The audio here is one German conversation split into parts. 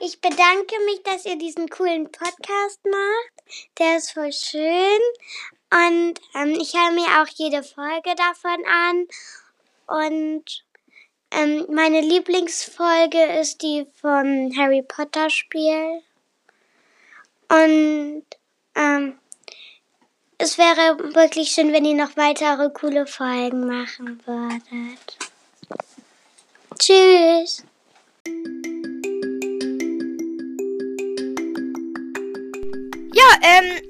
ich bedanke mich, dass ihr diesen coolen Podcast macht. Der ist voll schön. Und ähm, ich höre mir auch jede Folge davon an. Und ähm, meine Lieblingsfolge ist die vom Harry Potter Spiel. Und ähm, es wäre wirklich schön, wenn ihr noch weitere coole Folgen machen würdet. Tschüss. Ähm,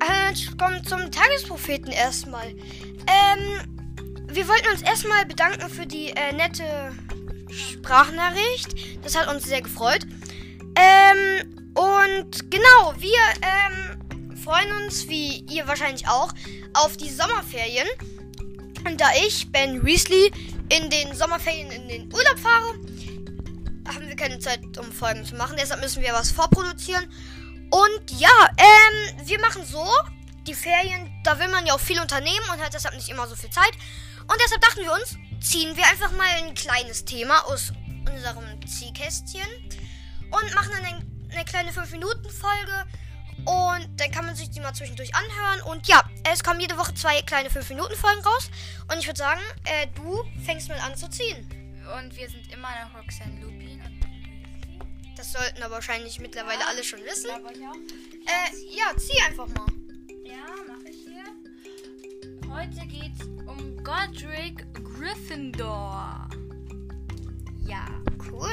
äh, kommt zum Tagespropheten erstmal. Ähm, wir wollten uns erstmal bedanken für die äh, nette Sprachnachricht. Das hat uns sehr gefreut. Ähm, und genau, wir ähm, freuen uns, wie ihr wahrscheinlich auch, auf die Sommerferien. Und da ich, Ben Weasley, in den Sommerferien in den Urlaub fahre, haben wir keine Zeit, um Folgen zu machen. Deshalb müssen wir was vorproduzieren. Und ja, ähm, wir machen so, die Ferien, da will man ja auch viel unternehmen und hat deshalb nicht immer so viel Zeit. Und deshalb dachten wir uns, ziehen wir einfach mal ein kleines Thema aus unserem Ziehkästchen und machen dann eine, eine kleine 5-Minuten-Folge. Und dann kann man sich die mal zwischendurch anhören. Und ja, es kommen jede Woche zwei kleine 5-Minuten-Folgen raus. Und ich würde sagen, äh, du fängst mal an zu ziehen. Und wir sind immer noch Roxanne Lupin und Das sollten aber wahrscheinlich mittlerweile Ja. alle schon wissen. Äh, ja, zieh einfach mal. Ja, mache ich hier. Heute geht's um Godric Gryffindor. Ja, Cool.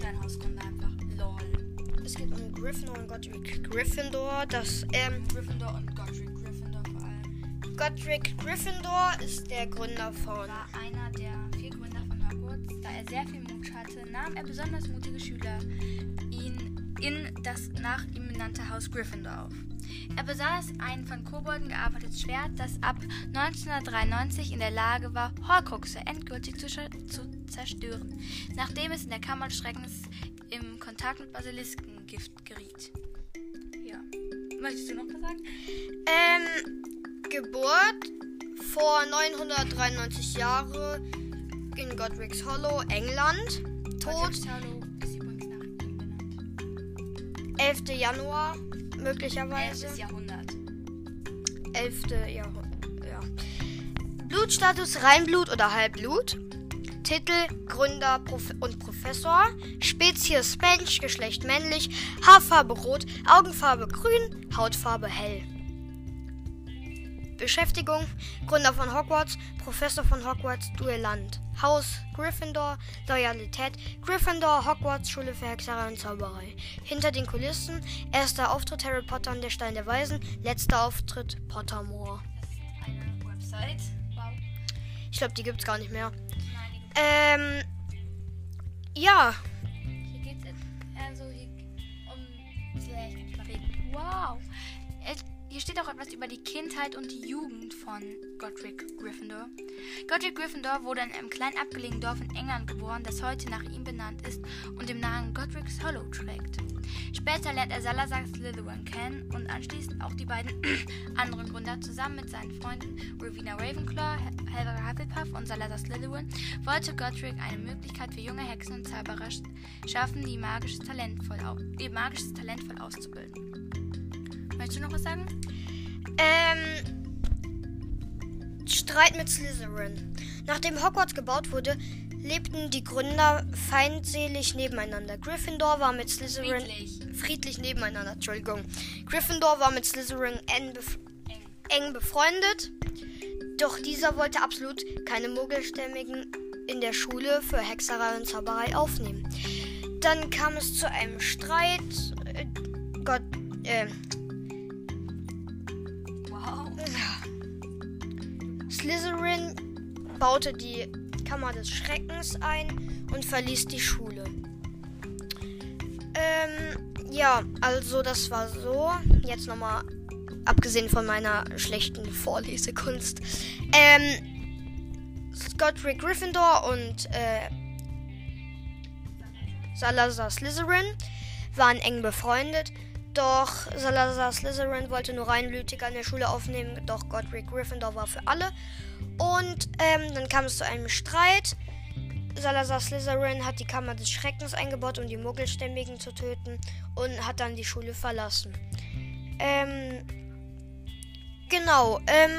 dein Hausgrund einfach. Lol. Es geht um Gryffindor und Godric Gryffindor. Das, ähm, Gryffindor und Godric Gryffindor vor allem. Godric Gryffindor ist der Gründer von. War einer der sehr viel Mut hatte, nahm er besonders mutige Schüler ihn in das nach ihm benannte Haus Gryffindor auf. Er besaß ein von Kobolden gearbeitetes Schwert, das ab 1993 in der Lage war, Horcruxe endgültig zu, zu zerstören, nachdem es in der Kammer des Schreckens im Kontakt mit Basiliskengift geriet. Ja. Möchtest du noch was sagen? Ähm, Geburt vor 993 Jahre in Godric's Hollow, England. Tod Godric's Hollow ist übrigens nach ihm benannt. 11. Januar, möglicherweise. 11. Jahrhundert. 11. Jahrhundert. Ja. Blutstatus Reinblut oder Halbblut. Titel Gründer Prof und Professor. Spezies Mensch, Geschlecht männlich. Haarfarbe rot, Augenfarbe grün, Hautfarbe hell. Beschäftigung Gründer von Hogwarts, Professor von Hogwarts, Duelland. Haus Gryffindor, Loyalität Gryffindor, Hogwarts, Schule für Hexerei und Zauberei. Hinter den Kulissen, erster Auftritt Harry Potter und der Stein der Weisen, letzter Auftritt Pottermore. Eine Website. Wow. Ich glaube, die gibt's gar nicht mehr. Nein, die gibt's Ähm, ja, Hier geht's also hier um. Wow. Hier steht auch etwas über die Kindheit und die Jugend von Godric Gryffindor. Godric Gryffindor wurde in einem kleinen abgelegenen Dorf in England geboren, das heute nach ihm benannt ist und den Namen Godric's Hollow trägt. Später lernt er Salazar Slytherin kennen und anschließend auch die beiden anderen Gründer zusammen mit seinen Freunden Rowena Ravenclaw, He- Helga Hufflepuff und Salazar Slytherin wollte Godric eine Möglichkeit für junge Hexen und Zauberer sch- schaffen, die magisches Talent voll, ihr magisches Talent voll auszubilden. Möchtest du noch was sagen? ähm, Streit mit Slytherin. Nachdem Hogwarts gebaut wurde, lebten die Gründer feindselig nebeneinander. Gryffindor war mit Slytherin Friedlich. friedlich nebeneinander, Entschuldigung. Gryffindor war mit Slytherin eng, bef Eng. eng befreundet, doch dieser wollte absolut keine Muggelstämmigen in der Schule für Hexerei und Zauberei aufnehmen. Dann kam es zu einem Streit. Äh, Gott, äh, Slytherin baute die Kammer des Schreckens ein und verließ die Schule. Ähm, ja, also das war so. Jetzt nochmal, abgesehen von meiner schlechten Vorlesekunst. Ähm, Godric Gryffindor und äh, Salazar Slytherin waren eng befreundet. Doch Salazar Slytherin wollte nur Reinblütige an der Schule aufnehmen, doch Godric Gryffindor war für alle. Und ähm, dann kam es zu einem Streit. Salazar Slytherin hat die Kammer des Schreckens eingebaut, um die Muggelstämmigen zu töten und hat dann die Schule verlassen. Ähm, genau, ähm,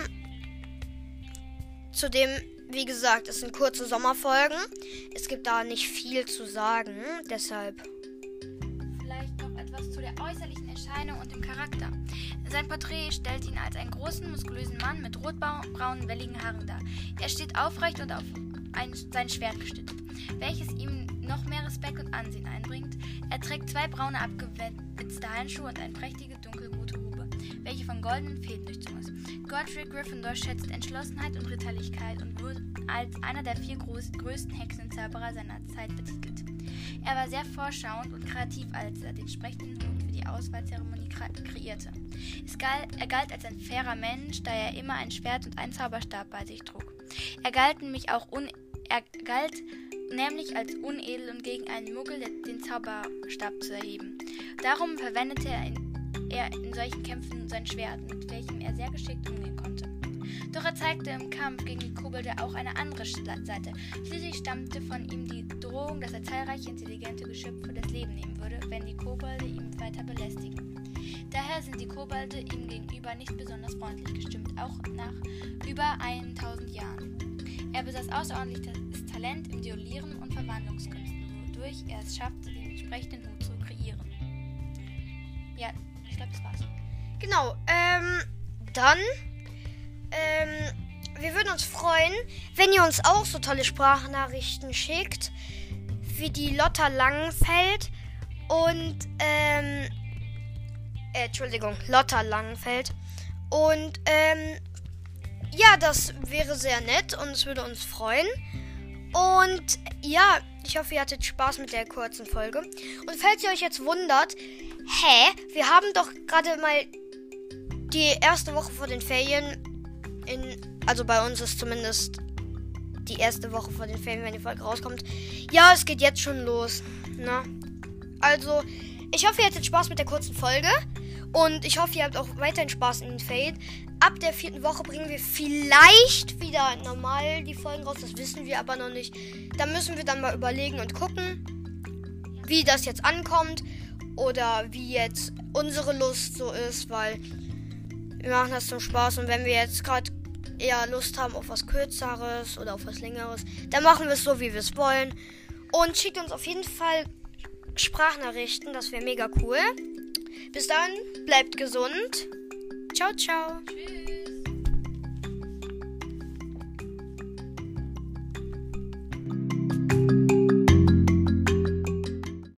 zudem, wie gesagt, es sind kurze Sommerfolgen. Es gibt da nicht viel zu sagen, deshalb. Der äußerlichen Erscheinung und dem Charakter. Sein Porträt stellt ihn als einen großen, muskulösen Mann mit rotbraunen, welligen Haaren dar. Er steht aufrecht und auf ein, sein Schwert gestützt, welches ihm noch mehr Respekt und Ansehen einbringt. Er trägt zwei braune abgewetzte Handschuhe und eine prächtige dunkelrote Hube, welche von goldenen Fäden durchzogen ist. Godric Gryffindor schätzt Entschlossenheit und Ritterlichkeit und wird als einer der vier größten Hexenzauberer seiner Zeit betitelt. Er war sehr vorschauend und kreativ, als er den sprechenden Hut für die Auswahlzeremonie kreierte. Galt, er galt als ein fairer Mensch, da er immer ein Schwert und einen Zauberstab bei sich trug. Er galt nämlich auch un er galt nämlich als unedel und gegen einen Muggel den Zauberstab zu erheben. Darum verwendete er in, er in solchen Kämpfen sein Schwert, mit welchem er sehr geschickt umgehen konnte. Doch er zeigte im Kampf gegen die Kobolde auch eine andere Seite. Schließlich stammte von ihm die Drohung, dass er zahlreiche intelligente Geschöpfe das Leben nehmen würde, wenn die Kobolde ihn weiter belästigen. Daher sind die Kobolde ihm gegenüber nicht besonders freundlich gestimmt, auch nach über 1000 Jahren. Er besaß außerordentliches Talent im Duellieren und Verwandlungskünsten, wodurch er es schaffte, den entsprechenden Hut zu kreieren. Ja, ich glaube, das war's. Genau, ähm, dann, ähm, wir würden uns freuen, wenn ihr uns auch so tolle Sprachnachrichten schickt, wie die Lotta Langenfeld und, ähm, äh, Entschuldigung, Lotta Langenfeld. Und, ähm, ja, das wäre sehr nett und es würde uns freuen. Und ja, ich hoffe, ihr hattet Spaß mit der kurzen Folge. Und falls ihr euch jetzt wundert, hä, wir haben doch gerade mal die erste Woche vor den Ferien in, also bei uns ist zumindest die erste Woche vor den Ferien, wenn die Folge rauskommt. Ja, es geht jetzt schon los. Ne? Also, ich hoffe, ihr hattet Spaß mit der kurzen Folge. Und ich hoffe, ihr habt auch weiterhin Spaß in den Ferien ab der vierten Woche bringen wir vielleicht wieder normal die Folgen raus. Das wissen wir aber noch nicht. Da müssen wir dann mal überlegen und gucken, wie das jetzt ankommt oder wie jetzt unsere Lust so ist, weil wir machen das zum Spaß und wenn wir jetzt gerade eher Lust haben auf was Kürzeres oder auf was Längeres, dann machen wir es so, wie wir es wollen. Und schickt uns auf jeden Fall Sprachnachrichten, das wäre mega cool. Bis dann, bleibt gesund. Ciao, ciao. Tschüss.